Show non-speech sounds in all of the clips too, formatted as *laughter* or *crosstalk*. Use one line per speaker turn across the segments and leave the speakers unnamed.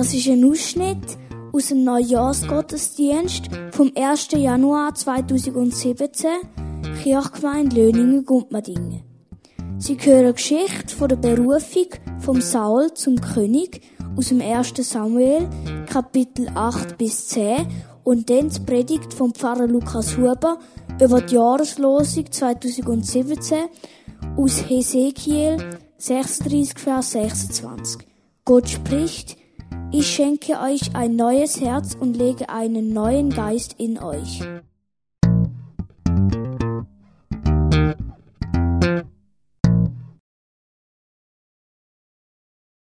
Das ist ein Ausschnitt aus dem Neujahrsgottesdienst vom 1. Januar 2017, Kirchgemeinde Löningen-Gumpmadingen. Sie hören Geschichte von der Berufung vom Saul zum König aus dem 1. Samuel, Kapitel 8 bis 10 und dann die Predigt vom Pfarrer Lukas Huber über die Jahreslosung 2017 aus Hesekiel 36, Vers 26. Gott spricht, ich schenke euch ein neues Herz und lege einen neuen Geist in euch.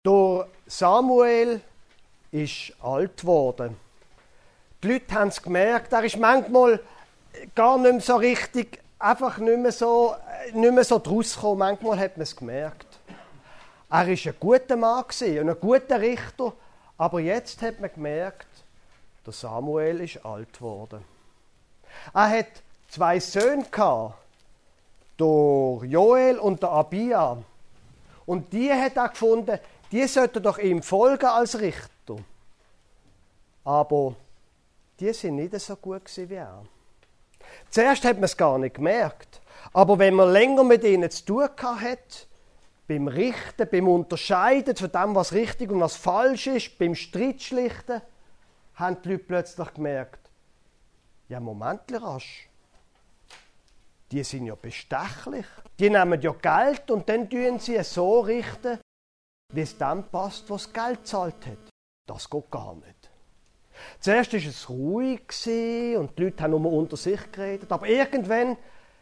Der Samuel ist alt geworden. Die Leute haben es gemerkt, er ist manchmal gar nicht mehr so richtig, einfach nicht mehr so, nicht mehr so draus gekommen. Manchmal hat man es gemerkt. Er war ein guter Mann und ein guter Richter, aber jetzt hat man gemerkt, der Samuel ist alt geworden. Er hat zwei Söhne gehabt, der Joel und der Abia. Und die hat er gefunden, die sollten doch ihm folgen als Richter. Aber die sind nicht so gut wie er. Zuerst hat man es gar nicht gemerkt. Aber wenn man länger mit ihnen zu tun hat, beim Richten, beim Unterscheiden von dem, was richtig und was falsch ist, beim Streitschlichten, haben die Leute plötzlich gemerkt, ja, Moment, rasch. Die sind ja bestechlich. Die nehmen ja Geld und dann tun sie es so richten, wie es dem passt, was Geld zahlt hat. Das geht gar nicht. Zuerst war es ruhig und die Leute haben nur unter sich geredet. Aber irgendwann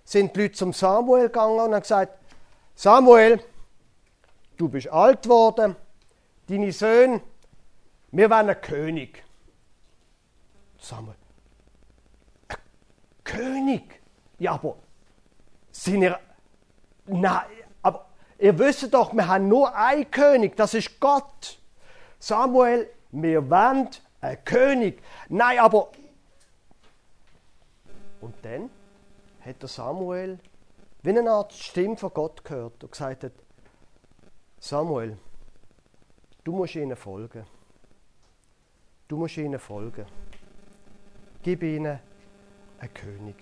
sind die Leute zum Samuel gegangen und haben gesagt, Samuel, du bist alt geworden, deine Söhne, wir wollen einen König. Samuel, ein König? Ja, aber sind ihr... Nein, aber ihr wisst doch, wir haben nur einen König, das ist Gott. Samuel, wir wollen einen König. Nein, aber... Und dann hat der Samuel wie eine Art Stimme von Gott gehört und gesagt hat, Samuel, du musst ihnen folgen. Du musst ihnen folgen. Gib ihnen einen König.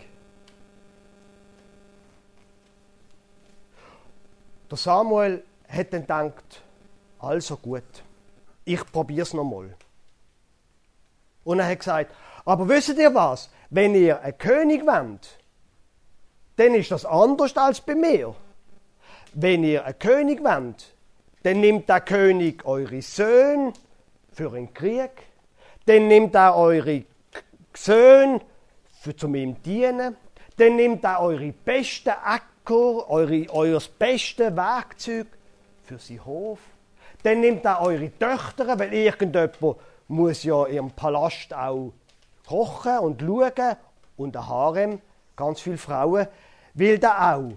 Der Samuel hat dann gedacht, also gut, ich probiere es nochmal. Und er hat gesagt, aber wisst ihr was? Wenn ihr einen König wollt, dann ist das anders als bei mir. Wenn ihr einen König wollt, dann nimmt der König eure Söhne für den Krieg. Dann nimmt er eure Söhne für zum ihm dienen. Dann nimmt er eure besten Äcker, eure, euer bestes Werkzeug für sein Hof. Dann nimmt er eure Töchter, weil irgendjemand muss ja im Palast auch kochen und schauen und der Harem, ganz viele Frauen, will da auch.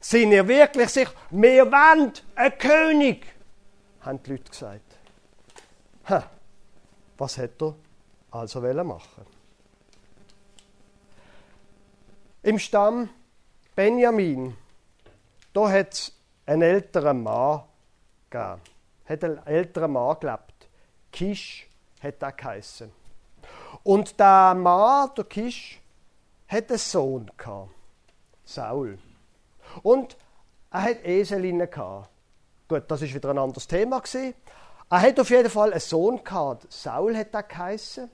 Sind ihr wirklich sicher? Wir wollen einen König, haben die Leute gesagt. Ha, was hätte er also machen Im Stamm Benjamin, da hat es einen älteren Mann gegeben. Hat einen älteren Mann gelebt. Kisch hat er geheissen. Und der Mann, der Kisch, hat einen Sohn gehabt. Saul. Und er hat Eselinnen gehabt. Gut, das ist wieder ein anderes Thema gewesen. Er hat auf jeden Fall einen Sohn gehabt. Saul hat er geheißen.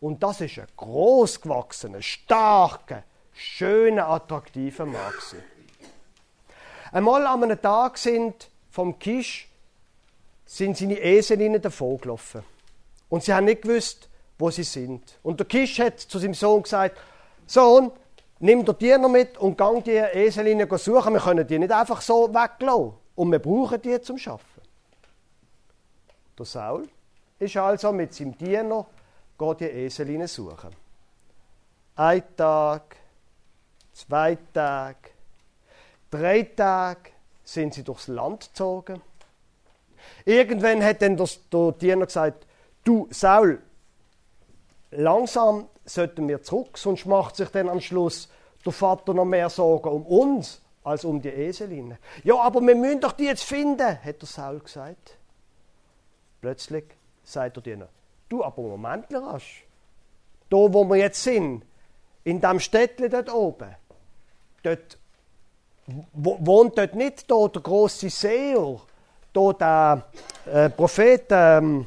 Und das ist ein großgewachsener, starker, schöner, attraktiver Mann gewesen. Einmal an einem Tag sind vom Kisch sind seine Eselinnen davon gelaufen. Und sie haben nicht gewusst, wo sie sind. Und der Kisch hat zu seinem Sohn gesagt, Sohn, nimm den Diener mit und gang die Eselinnen suchen. Wir können die nicht einfach so weglassen. Und wir brauchen die zum Schaffen. Der Saul ist also mit seinem Diener geht die Eselinnen suchen. Ein Tag, zwei Tage, drei Tage sind sie durchs Land gezogen. Irgendwann hat dann der, Diener gesagt, du Saul, langsam sollten wir zurück, sonst macht sich dann am Schluss der Vater noch mehr Sorgen um uns als um die Eselinnen. Ja, aber wir müssen doch die jetzt finden, hat der Saul gesagt. Plötzlich sagt der Diener. Du, aber Moment, rasch. Da, wo wir jetzt sind, in dem Städtchen dort oben, dort wohnt dort nicht da der große Seher, da der äh, Prophet ähm,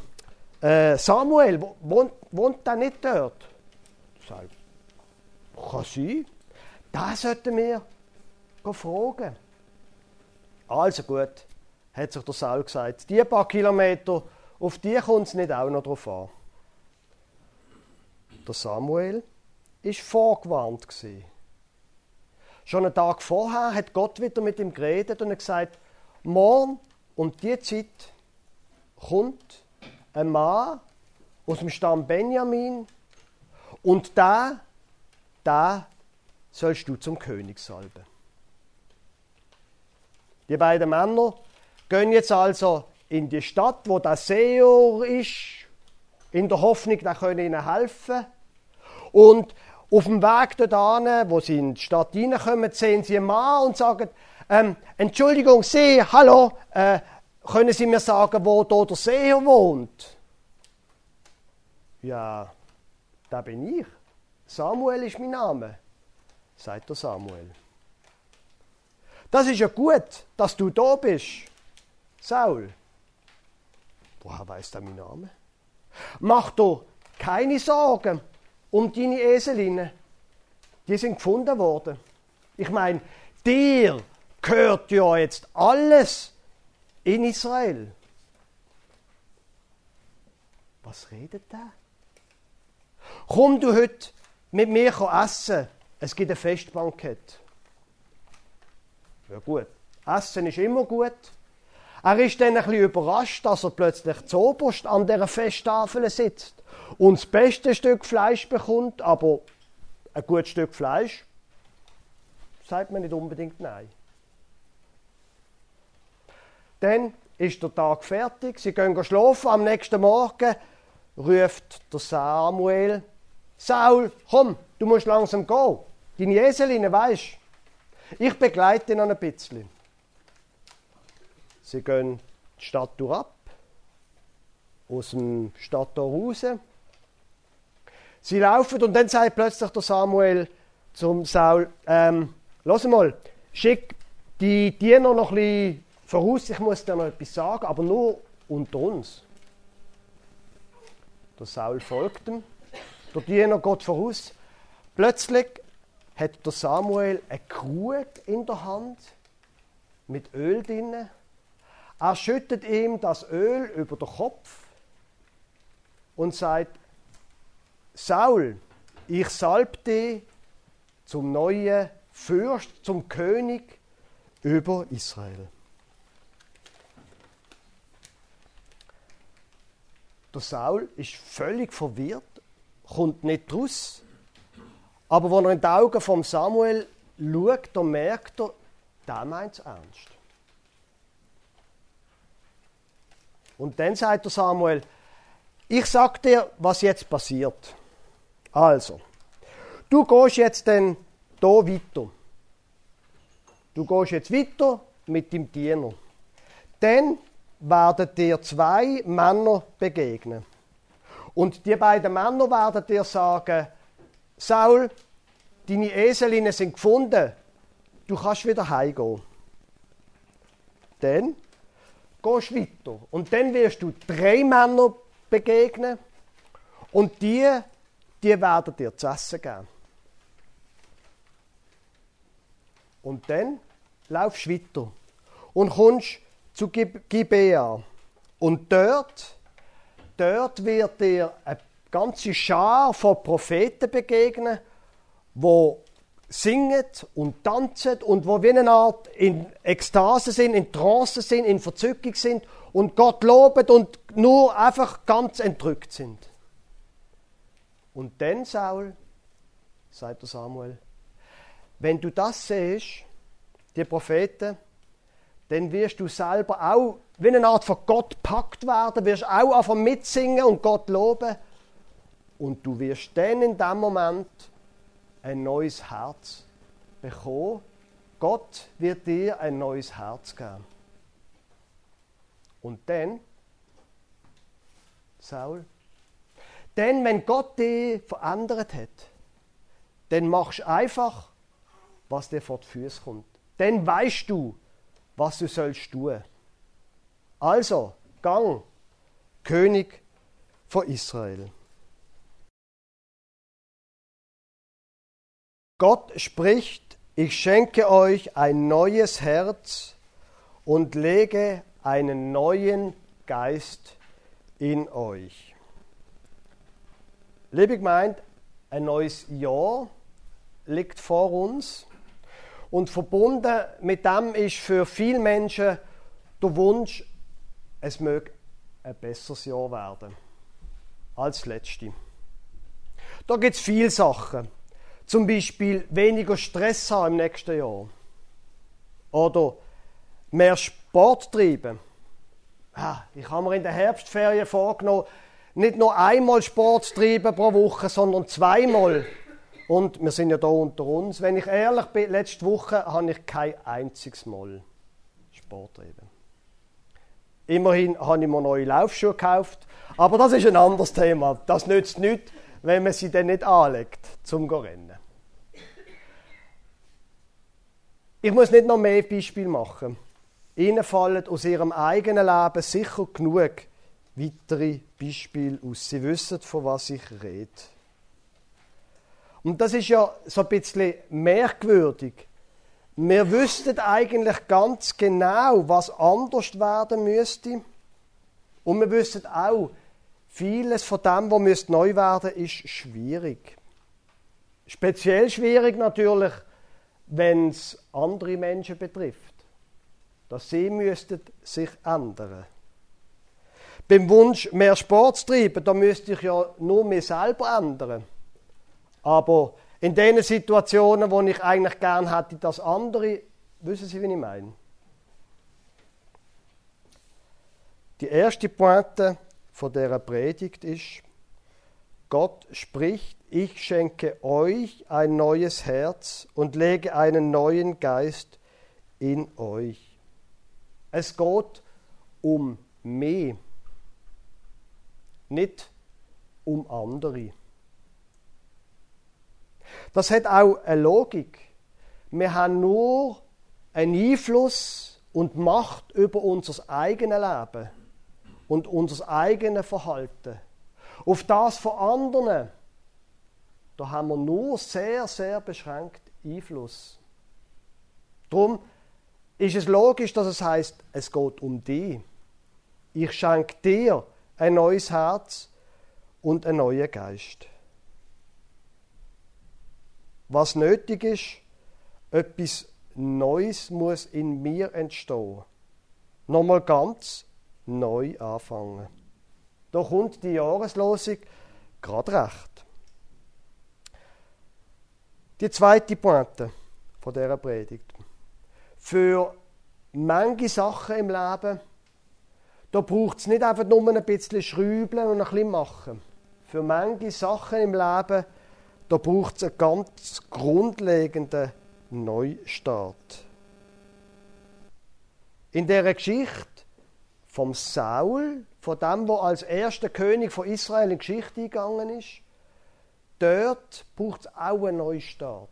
äh, Samuel, wohnt, wohnt der nicht dort? Sag, kann sein. Das sollten wir fragen. Also gut, hat sich der Saul gesagt. Die paar Kilometer, auf die kommt es nicht auch noch drauf an. Der Samuel war vorgewarnt. Schon einen Tag vorher hat Gott wieder mit ihm geredet und gesagt, morgen um die Zeit kommt ein Mann aus dem Stamm Benjamin und da, da sollst du zum König salben. Die beiden Männer gehen jetzt also in die Stadt, wo der Seher ist, in der Hoffnung, er könne ihnen helfen. Und auf dem Weg dorthin, wo sie in die Stadt reinkommen, sehen sie einen Mann und sagen, ähm, Entschuldigung, Sie, hallo, äh, können Sie mir sagen, wo da der Seher wohnt? Ja, da bin ich. Samuel ist mein Name, sagt der Samuel. Das ist ja gut, dass du da bist, Saul. Woher weiß der mein Name? Mach doch keine Sorgen um deine Eselinnen. Die sind gefunden worden. Ich meine, dir gehört ja jetzt alles in Israel. Was redet der? Komm du heute mit mir essen. Es gibt ein Festbankett. Ja gut, Essen ist immer gut. Er ist dann ein bisschen überrascht, dass er plötzlich zoberst an dieser Festtafel sitzt und das beste Stück Fleisch bekommt, aber ein gutes Stück Fleisch sagt man nicht unbedingt nein. Dann ist der Tag fertig, sie gehen schlafen, am nächsten Morgen ruft der Samuel, Saul, komm, du musst langsam gehen. Deine Eseline, weisst Ich begleite ihn noch ein bisschen. Sie gehen die Stadt ab, aus dem Stadttor raus. Sie laufen und dann sagt plötzlich der Samuel zum Saul, ähm, lass mal, schick die Diener noch ein bisschen voraus, ich muss dir noch etwas sagen, aber nur unter uns. Der Saul folgt ihm, der Diener geht voraus. Plötzlich hat der Samuel eine Krug in der Hand mit Öl drinnen. Er schüttet ihm das Öl über den Kopf und sagt, Saul, ich salb dich zum neuen Fürst, zum König über Israel. Der Saul ist völlig verwirrt, kommt nicht raus. Aber wenn er in die Augen von Samuel schaut, dann merkt er, der meint es ernst. Und dann sagt der Samuel, ich sag dir, was jetzt passiert. Also, du gehst jetzt dann hier weiter. Du gehst jetzt weiter mit dem Diener. Dann werden dir zwei Männer begegnen. Und die beiden Männer werden dir sagen, Saul, deine Eselinnen sind gefunden, du kannst wieder heimgehen. Dann gehst du weiter. Und dann wirst du drei Männer begegnen und die, die werden dir zu essen geben. Und dann laufst du weiter und kommst zu Gibea. Und dort, dort wird dir eine ganze Schar von Propheten begegnen, wo singen und tanzen und wo wie eine Art in Ekstase sind, in Trance sind, in Verzückung sind und Gott loben und nur einfach ganz entrückt sind. Und dann, Saul, sagt der Samuel, wenn du das siehst, die Propheten, dann wirst du selber auch wie eine Art von Gott packt werden, wirst auch einfach mitsingen und Gott loben. Und du wirst dann in dem Moment ein neues Herz bekommen. Gott wird dir ein neues Herz geben. Und dann Saul. Denn wenn Gott dich verändert hat, dann machst du einfach, was dir vor die Füße kommt. Dann weißt du, was du sollst tun. Also, gang, König von Israel. Gott spricht, ich schenke euch ein neues Herz und lege einen neuen Geist in euch. Liebe Gemeinde, ein neues Jahr liegt vor uns und verbunden mit dem ist für viele Menschen der Wunsch, es möge ein besseres Jahr werden als letzte. Da gibt es viele Sachen. Zum Beispiel weniger Stress haben im nächsten Jahr. Oder mehr Sport treiben. Ich habe mir in der Herbstferien vorgenommen, nicht nur einmal Sport treiben pro Woche, sondern zweimal. Und wir sind ja da unter uns. Wenn ich ehrlich bin, letzte Woche habe ich kein einziges Mal Sport treiben. Immerhin habe ich mir neue Laufschuhe gekauft. Aber das ist ein anderes Thema. Das nützt nichts, wenn man sie dann nicht anlegt zum Rennen. Ich muss nicht noch mehr Beispiele machen. Ihnen fallen aus Ihrem eigenen Leben sicher genug weitere Beispiele aus. Sie wissen, von was ich rede. Und das ist ja so ein bisschen merkwürdig. Wir wüssten eigentlich ganz genau, was anders werden müsste. Und wir wüssten auch, vieles von dem, was neu werden müsste, ist schwierig. Speziell schwierig natürlich, wenn es andere Menschen betrifft. Dass sie müssten sich ändern. Beim Wunsch, mehr Sport zu treiben, da müsste ich ja nur mich selber ändern. Aber in den Situationen, wo ich eigentlich gern hätte, dass andere, wissen Sie, wie ich meine? Die erste Pointe von der Predigt ist, Gott spricht, ich schenke euch ein neues Herz und lege einen neuen Geist in euch. Es geht um mich, nicht um andere. Das hat auch eine Logik. Wir haben nur einen Einfluss und Macht über unser eigenes Leben und unser eigenes Verhalten. Auf das von anderen, da haben wir nur sehr, sehr beschränkt Einfluss. Darum ist es logisch, dass es heißt, es geht um dich. Ich schenke dir ein neues Herz und einen neuen Geist. Was nötig ist, etwas Neues muss in mir entstehen. Nochmal ganz neu anfangen. Da kommt die Jahreslosung gerade recht. Die zweite Pointe von dieser Predigt. Für manche Sachen im Leben, da braucht es nicht einfach nur ein bisschen schrübeln und ein bisschen machen. Für manche Sachen im Leben, da braucht es einen ganz grundlegenden Neustart. In der Geschichte vom Saul, von dem, wo als erster König von Israel in die Geschichte eingegangen ist, dort braucht es auch einen Neustart.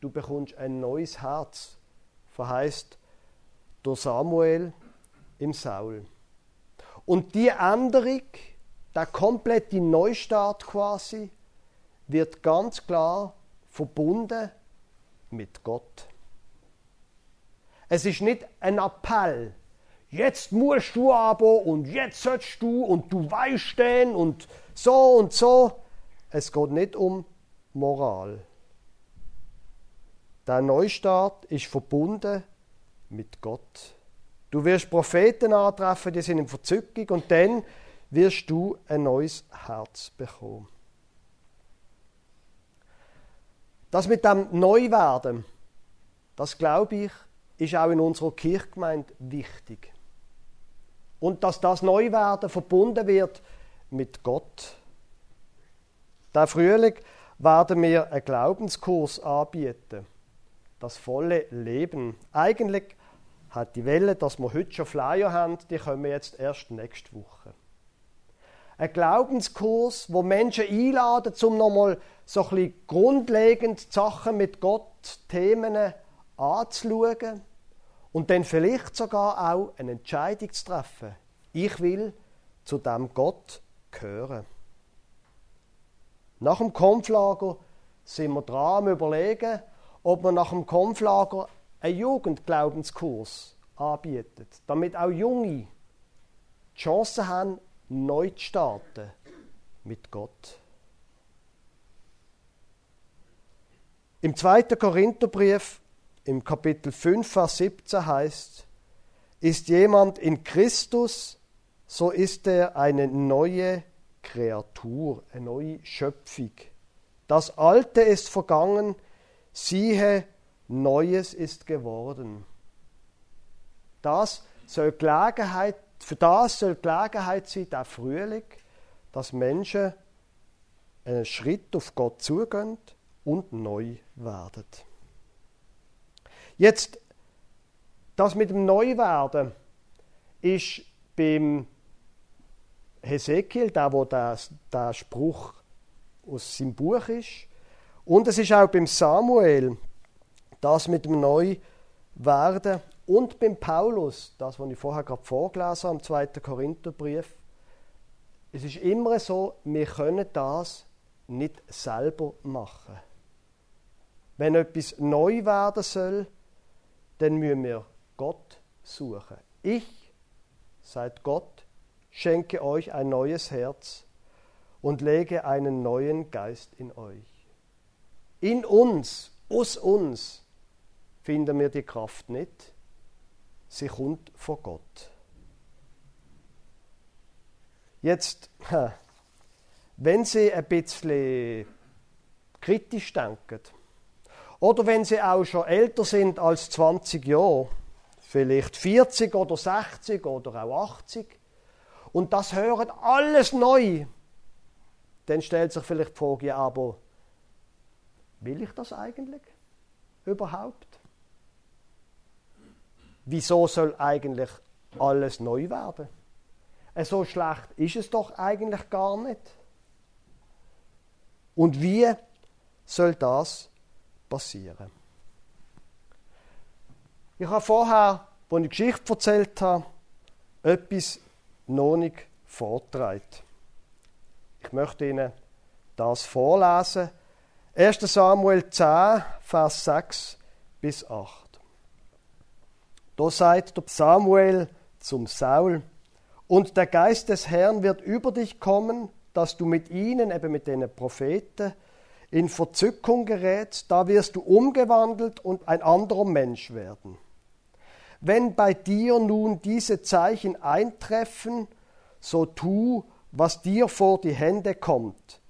Du bekommst ein neues Herz, verheißt durch Samuel im Saul. Und die Änderung, der komplette Neustart quasi, wird ganz klar verbunden mit Gott. Es ist nicht ein Appell, jetzt musst du aber und jetzt sollst du und du weißt denn und so und so. Es geht nicht um Moral. Der Neustart ist verbunden mit Gott. Du wirst Propheten antreffen, die sind in Verzückung und dann wirst du ein neues Herz bekommen. Das mit dem Neuwerden, das glaube ich, ist auch in unserer Kirchgemeinde wichtig und dass das Neuwerden verbunden wird mit Gott. Der Frühling werden wir einen Glaubenskurs anbieten. Das volle Leben. Eigentlich hat die Welle, dass wir heute schon Flyer haben, die kommen jetzt erst nächste Woche. Ein Glaubenskurs, wo Menschen einladen, um nochmal so ein bisschen grundlegend Sachen mit Gott, Themen anzuschauen und dann vielleicht sogar auch eine Entscheidung zu treffen. Ich will zu dem Gott gehören. Nach dem Konflager sind wir dran am überlegen, ob wir nach dem Konflager einen Jugendglaubenskurs anbieten, damit auch Junge die Chance haben, neu zu starten mit Gott. Im 2. Korintherbrief, im Kapitel 5, Vers 17 heißt, ist jemand in Christus, so ist er eine neue Kreatur, eine neue Schöpfung. Das Alte ist vergangen, siehe, Neues ist geworden. Das soll Gelegenheit, für das soll Gelegenheit sein, der Frühling, dass Menschen einen Schritt auf Gott zugehen und neu werden. Jetzt, das mit dem Neuwerden ist beim Hesekiel, der, wo der, der Spruch aus seinem Buch ist, und es ist auch beim Samuel, das mit dem Neuwerden und beim Paulus, das, was ich vorher gerade vorgelesen habe, im 2. Korintherbrief. Es ist immer so, wir können das nicht selber machen. Wenn etwas neu werden soll, dann müssen wir Gott suchen. Ich, sagt Gott, schenke euch ein neues Herz und lege einen neuen Geist in euch. In uns, aus uns, finden wir die Kraft nicht. Sie kommt von Gott. Jetzt, *laughs* wenn Sie ein bisschen kritisch denken, oder wenn Sie auch schon älter sind als 20 Jahre, vielleicht 40 oder 60 oder auch 80, und das hören alles neu, dann stellt sich vielleicht die Frage, ja, aber will ich das eigentlich überhaupt? wieso soll eigentlich alles neu werden? Äh, so schlecht ist es doch eigentlich gar nicht. Und wie soll das passieren? Ich habe vorher, als ich Geschichte erzählt habe, etwas noch nicht vortragen. Ich möchte Ihnen das vorlesen. 1. Samuel 10, Vers 6 bis 8. Da sagt Samuel zum Saul, und der Geist des Herrn wird über dich kommen, dass du mit ihnen, eben mit den Propheten, in Verzückung gerätst, da wirst du umgewandelt und ein anderer Mensch werden. Wenn bei dir nun diese Zeichen eintreffen, so tu, was dir vor die Hände kommt,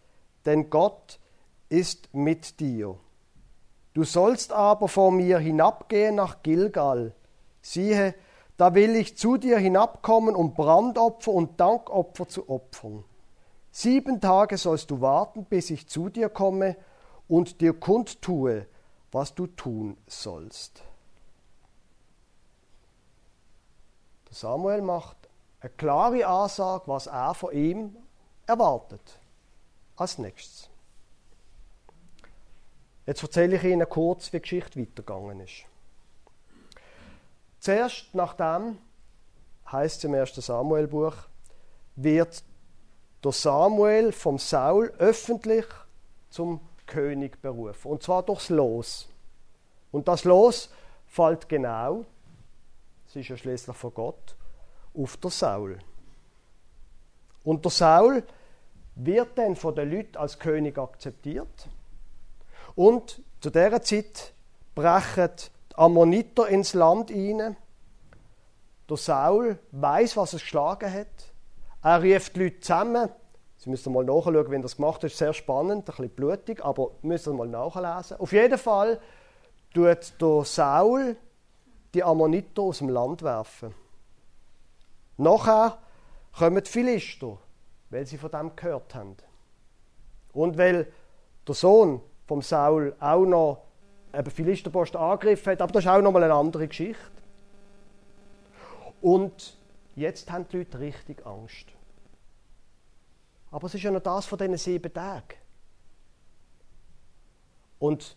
denn Gott ist mit dir. Du sollst aber vor mir hinabgehen nach Gilgal, siehe, da will ich zu dir hinabkommen, um Brandopfer und Dankopfer zu opfern. Sieben Tage sollst du warten, bis ich zu dir komme und dir kundtue, was du tun sollst. Samuel macht eine klare Ansage, was er von ihm erwartet. Als nächstes. Jetzt erzähle ich Ihnen kurz, wie die Geschichte weitergegangen ist. Zuerst nachdem, heißt es im 1. Samuel-Buch, wird der Samuel vom Saul öffentlich zum König berufen. Und zwar durchs Los. Und das Los fällt genau, es ist ja schließlich von Gott, auf der Saul. Und der Saul wird dann von den Leuten als König akzeptiert. Und zu dieser Zeit brechen Ammoniter ins Land hinein. Der Saul weiß, was es geschlagen hat. Er rief die Leute zusammen. Sie müssen mal nachschauen, wenn das gemacht ist sehr spannend, ein bisschen blutig, aber müssen mal nachlesen. Auf jeden Fall tut der Saul die Ammoniter aus dem Land werfen. Nachher kommen die Philister, weil sie von dem gehört haben. Und weil der Sohn vom Saul auch noch eben Philisterpost angegriffen hat. Aber das ist auch nochmal eine andere Geschichte. Und jetzt haben die Leute richtig Angst. Aber es ist ja noch das von diesen sieben Tagen. Und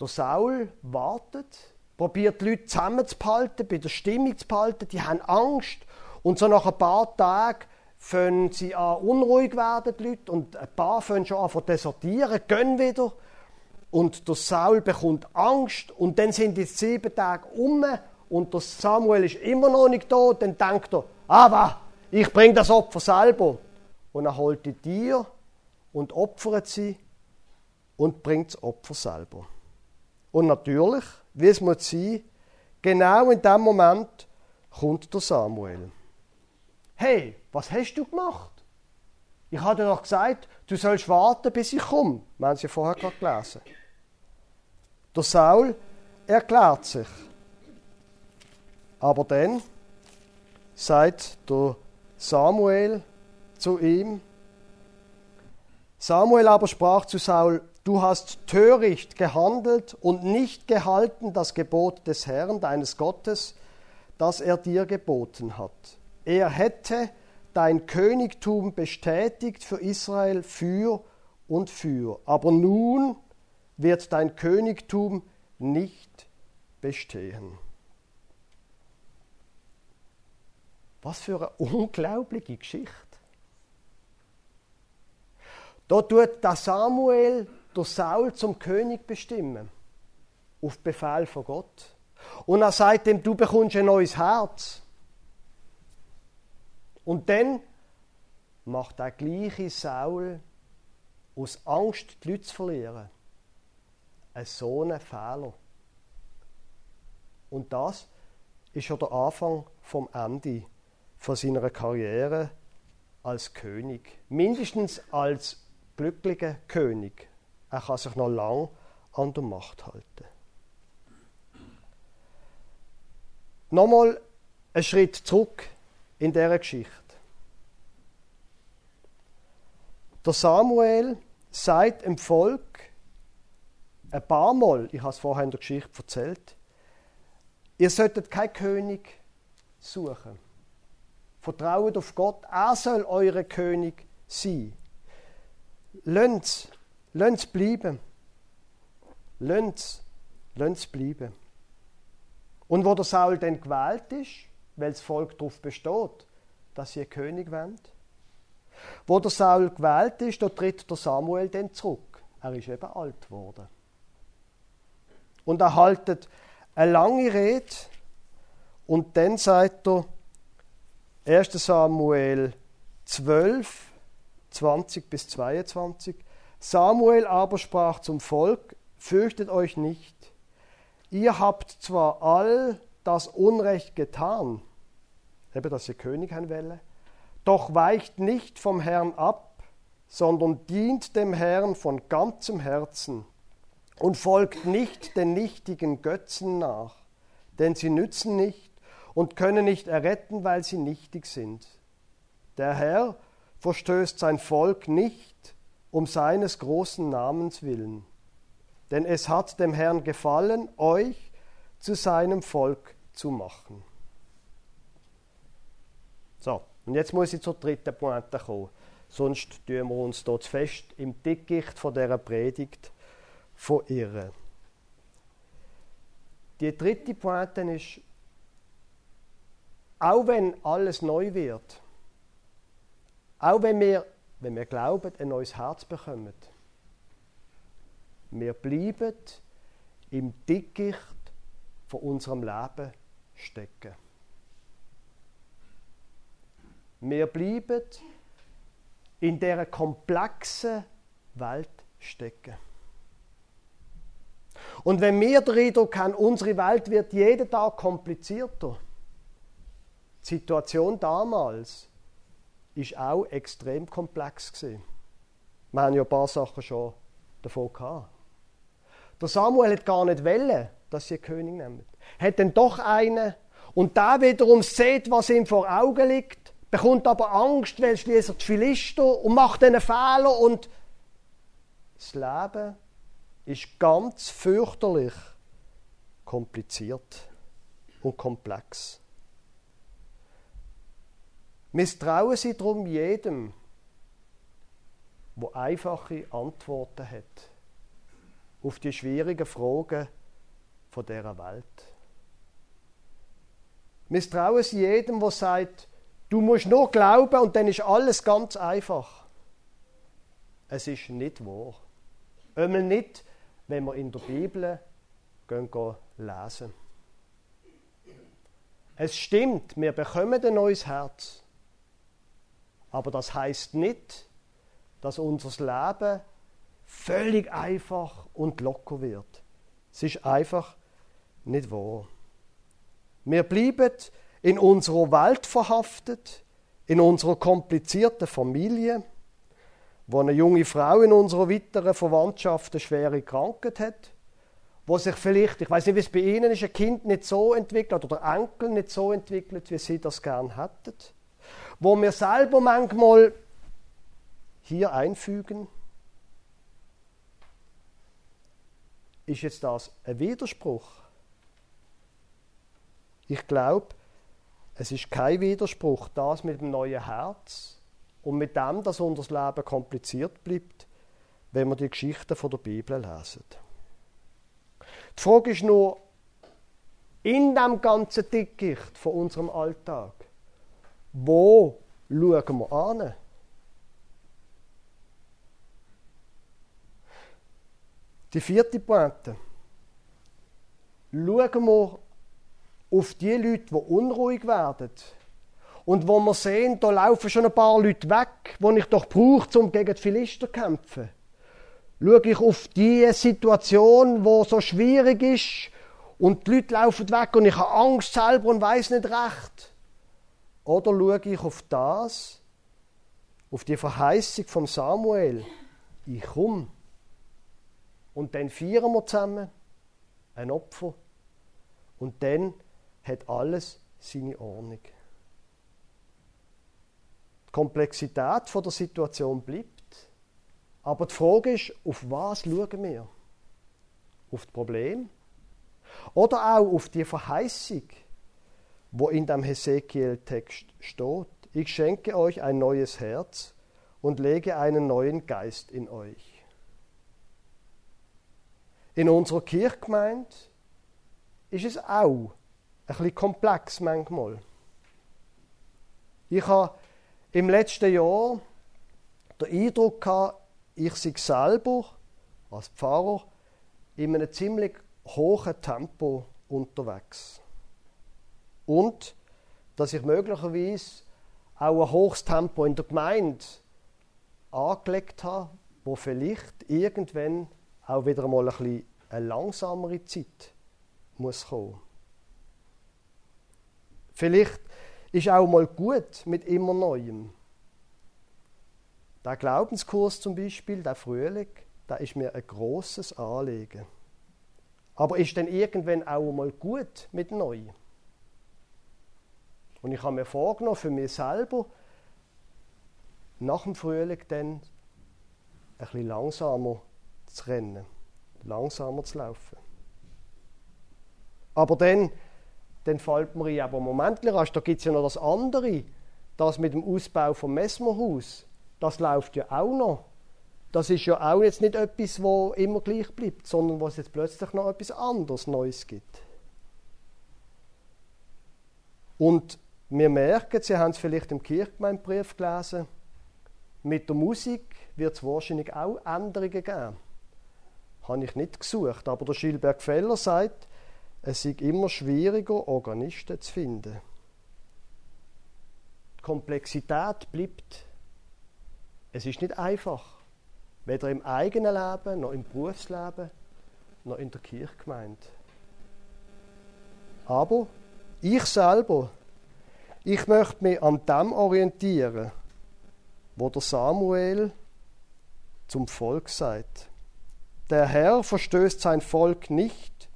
der Saul wartet, probiert die Leute zusammenzuhalten, bei der Stimmung zu behalten, die haben Angst. Und so nach ein paar Tagen fangen sie an unruhig werden, die Leute, und ein paar fangen schon an zu desertieren, gehen wieder. Und der Saul bekommt Angst und dann sind die sieben Tage um und der Samuel ist immer noch nicht da. Dann denkt er, aber ich bringe das Opfer selber. Und er holt die Tiere und opfert sie und bringt das Opfer selber. Und natürlich, wie es muss sein, genau in dem Moment kommt der Samuel. Hey, was hast du gemacht? Ich hatte doch gesagt, du sollst warten, bis ich komme. Wir haben es vorher gerade gelesen. Der Saul erklärt sich. Aber dann sagt der Samuel zu ihm, Samuel aber sprach zu Saul, du hast töricht gehandelt und nicht gehalten das Gebot des Herrn, deines Gottes, das er dir geboten hat. Er hätte dein Königtum bestätigt für Israel für und für. Aber nun wird dein Königtum nicht bestehen. Was für eine *laughs* unglaubliche Geschichte. Da tut der Samuel der Saul zum König bestimmen. Auf Befehl von Gott. Und er sagt ihm, du bekommst ein neues Herz. Und dann macht der gleiche Saul aus Angst, die Leute zu verlieren, ein so einen Fehler. Und das ist schon der Anfang vom Ende von seiner Karriere als König. Mindestens als glücklicher König. Er kann sich noch lang an der Macht halten. Nochmal einen Schritt zurück in dieser Geschichte. Der Samuel sagt dem Volk ein paar Mal, ich habe es vorher in der Geschichte erzählt, ihr solltet keinen König suchen. Vertraut auf Gott, er soll eure König sein. Lasst es bleiben. Lasst es bleiben. Und wo der Saul dann gewählt ist, weil das Volk darauf besteht, dass sie König wollen, wo der Saul gewählt ist, da tritt der Samuel dann zurück. Er ist eben alt geworden. Und er haltet eine lange Rede und dann sagt er, 1. Samuel 12, 20 bis 22. Samuel aber sprach zum Volk, fürchtet euch nicht. Ihr habt zwar all das Unrecht getan, eben ihr König haben welle, doch weicht nicht vom Herrn ab, sondern dient dem Herrn von ganzem Herzen und folgt nicht den nichtigen Götzen nach, denn sie nützen nicht und können nicht erretten, weil sie nichtig sind. Der Herr verstößt sein Volk nicht um seines großen Namens willen, denn es hat dem Herrn gefallen, euch zu seinem Volk zu machen. So, und jetzt muss ich zur dritten Pointe kommen. Sonst tun wir uns dort fest im Dickicht von dieser Predigt verirren. Die dritte Pointe ist, auch wenn alles neu wird, auch wenn wir, wenn wir glauben, ein neues Herz bekommen, wir bleiben im Dickicht von unserem Leben stecken. Wir bleiben in dieser komplexen Welt stecken. Und wenn wir den Eindruck haben, unsere Welt wird jeden Tag komplizierter, die Situation damals ist auch extrem komplex gewesen. Wir haben ja ein paar Sachen schon davon gehabt. Der Samuel hat gar nicht wollen, dass sie König nehmen. Hat dann doch einen und da wiederum sieht, was ihm vor Augen liegt, bekommt aber Angst, weil schließlich die Philister und macht einen Fehler und das Leben ist ganz fürchterlich kompliziert und komplex. Misstrauen Sie darum jedem, wo einfache Antworten hat auf die schwierigen Fragen von dieser Welt. Misstrauen Sie jedem, der sagt, du musst nur glauben und dann ist alles ganz einfach. Es ist nicht wahr. Einmal nicht, wenn wir in der Bibel gehen, gehen lesen. Es stimmt, wir bekommen ein neues Herz. Aber das heißt nicht, dass unser Leben völlig einfach und locker wird. Es ist einfach nicht wahr. Wir bleiben in unserer Welt verhaftet, in unserer komplizierten Familie, wo eine junge Frau in unserer weiteren Verwandtschaft eine schwere Krankheit hat, wo sich vielleicht, ich weiß nicht, wie es bei Ihnen ist, ein Kind nicht so entwickelt oder der Enkel nicht so entwickelt, wie Sie das gern hätten, wo wir selber manchmal hier einfügen, ist jetzt das ein Widerspruch? Ich glaube, es ist kein Widerspruch, das mit dem neuen Herz und mit dem, dass unser Leben kompliziert bleibt, wenn wir die Geschichten von der Bibel lesen. Die Frage ist nur, in dem ganzen Dickicht von unserem Alltag, wo schauen wir an? Die vierte Pointe. Schauen wir auf die Leute, die unruhig werden. Und wo wir sehen, da laufen schon ein paar Leute weg, die ich doch brauche, um gegen die Philister zu kämpfen. Schaue ich auf die Situation, wo so schwierig ist und die Leute laufen weg und ich habe Angst selber und weiß nicht recht. Oder schaue ich auf das, auf die Verheißung von Samuel. Ich komme. Und dann feiern wir zusammen ein Opfer. Und dann hat alles seine Ordnung. Die Komplexität der Situation bleibt, aber die Frage ist, auf was schauen wir? Auf das Problem oder auch auf die Verheißung, wo in dem Hesekiel-Text steht. Ich schenke euch ein neues Herz und lege einen neuen Geist in euch. In unserer Kirchgemeinde ist es auch ein bisschen komplex manchmal. Ich habe im letzten Jahr den Eindruck gehabt, ich sei selber als Pfarrer in einem ziemlich hohen Tempo unterwegs. Und dass ich möglicherweise auch ein hohes Tempo in der Gemeinde angelegt habe, wo vielleicht irgendwann auch wieder mal ein bisschen eine langsamere Zeit muss kommen. Vielleicht ist auch mal gut mit immer Neuem. Der Glaubenskurs zum Beispiel, der Frühling, da ist mir ein großes Anliegen. Aber ist denn irgendwann auch mal gut mit Neuem? Und ich habe mir vorgenommen, für mich selber, nach dem Frühling dann ein langsamer zu rennen, langsamer zu laufen. Aber dann dann fällt mir ein, aber Moment, da gibt es ja noch das andere, das mit dem Ausbau vom Messmerhaus, das läuft ja auch noch. Das ist ja auch jetzt nicht etwas, wo immer gleich bleibt, sondern was jetzt plötzlich noch etwas anderes Neues gibt. Und wir merken, Sie haben es vielleicht im Kirchgemeindebrief gelesen, mit der Musik wird es wahrscheinlich auch Änderungen geben. Habe ich nicht gesucht, aber der Schilberg Feller sagt, es ist immer schwieriger, Organisten zu finden. Die Komplexität bleibt. Es ist nicht einfach. Weder im eigenen Leben, noch im Berufsleben, noch in der Kirchgemeinde. Aber ich selber, ich möchte mich an dem orientieren, wo der Samuel zum Volk sagt. Der Herr verstößt sein Volk nicht,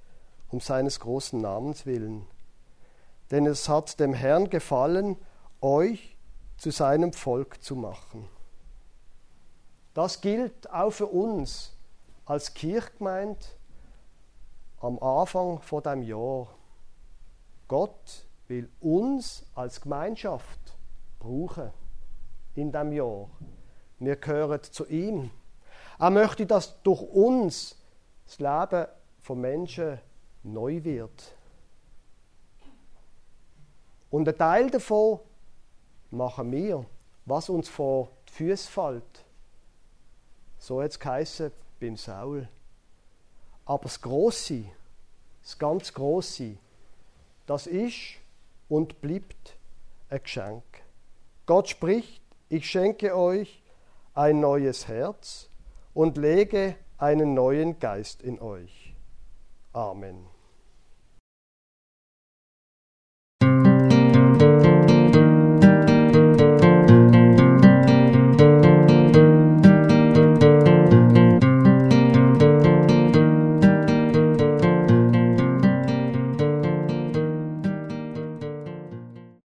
um seines großen Namens willen. Denn es hat dem Herrn gefallen, euch zu seinem Volk zu machen. Das gilt auch für uns als Kirchgemeinde am Anfang von dem Jahr. Gott will uns als Gemeinschaft brauchen in dem Jahr Wir gehören zu ihm. Er möchte, dass durch uns das Leben von Menschen neu wird. Und ein Teil davon machen wir, was uns vor die Füße fällt. So hat es geheißen beim Saul. Aber das Große, das ganz Große, das ist und bleibt ein Geschenk. Gott spricht, ich schenke euch ein neues Herz und lege einen neuen Geist in euch. Amen.